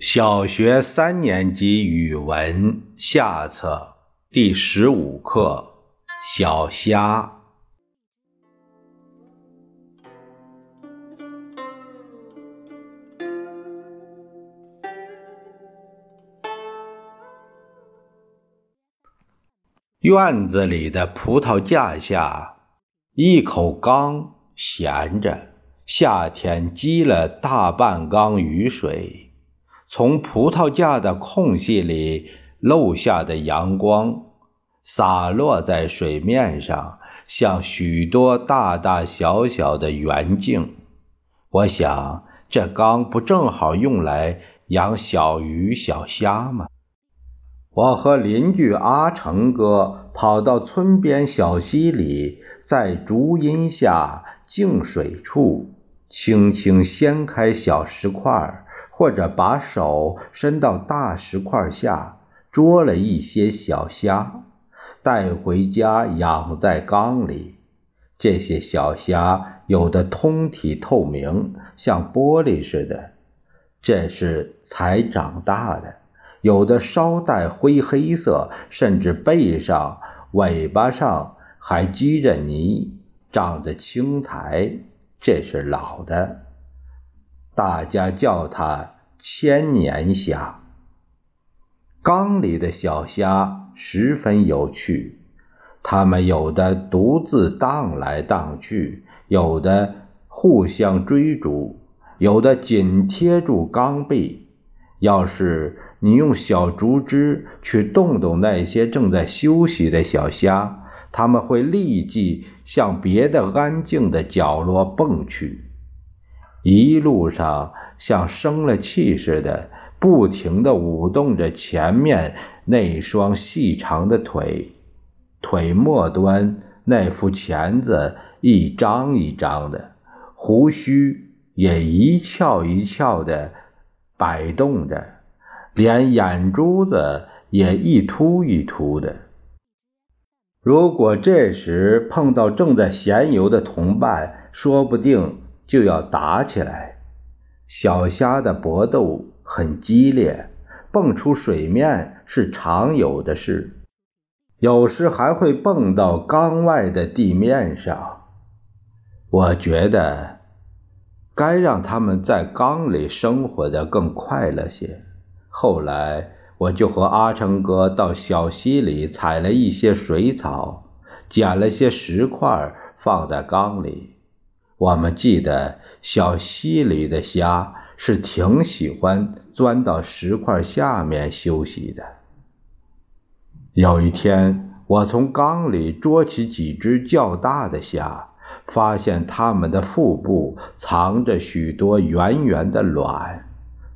小学三年级语文下册第十五课《小虾》。院子里的葡萄架下，一口缸闲着，夏天积了大半缸雨水。从葡萄架的空隙里漏下的阳光，洒落在水面上，像许多大大小小的圆镜。我想，这缸不正好用来养小鱼小虾吗？我和邻居阿成哥跑到村边小溪里，在竹荫下静水处，轻轻掀开小石块儿。或者把手伸到大石块下捉了一些小虾，带回家养在缸里。这些小虾有的通体透明，像玻璃似的，这是才长大的；有的稍带灰黑色，甚至背上、尾巴上还积着泥，长着青苔，这是老的。大家叫它千年虾。缸里的小虾十分有趣，它们有的独自荡来荡去，有的互相追逐，有的紧贴住缸壁。要是你用小竹枝去动动那些正在休息的小虾，它们会立即向别的安静的角落蹦去。一路上像生了气似的，不停地舞动着前面那双细长的腿，腿末端那副钳子一张一张的，胡须也一翘一翘的摆动着，连眼珠子也一凸一凸的。如果这时碰到正在闲游的同伴，说不定。就要打起来，小虾的搏斗很激烈，蹦出水面是常有的事，有时还会蹦到缸外的地面上。我觉得该让他们在缸里生活的更快乐些。后来，我就和阿成哥到小溪里采了一些水草，捡了些石块放在缸里。我们记得小溪里的虾是挺喜欢钻到石块下面休息的。有一天，我从缸里捉起几只较大的虾，发现它们的腹部藏着许多圆圆的卵。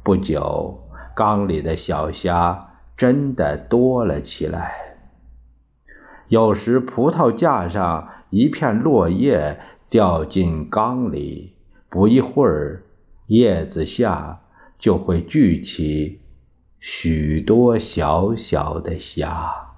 不久，缸里的小虾真的多了起来。有时，葡萄架上一片落叶。掉进缸里，不一会儿，叶子下就会聚起许多小小的虾。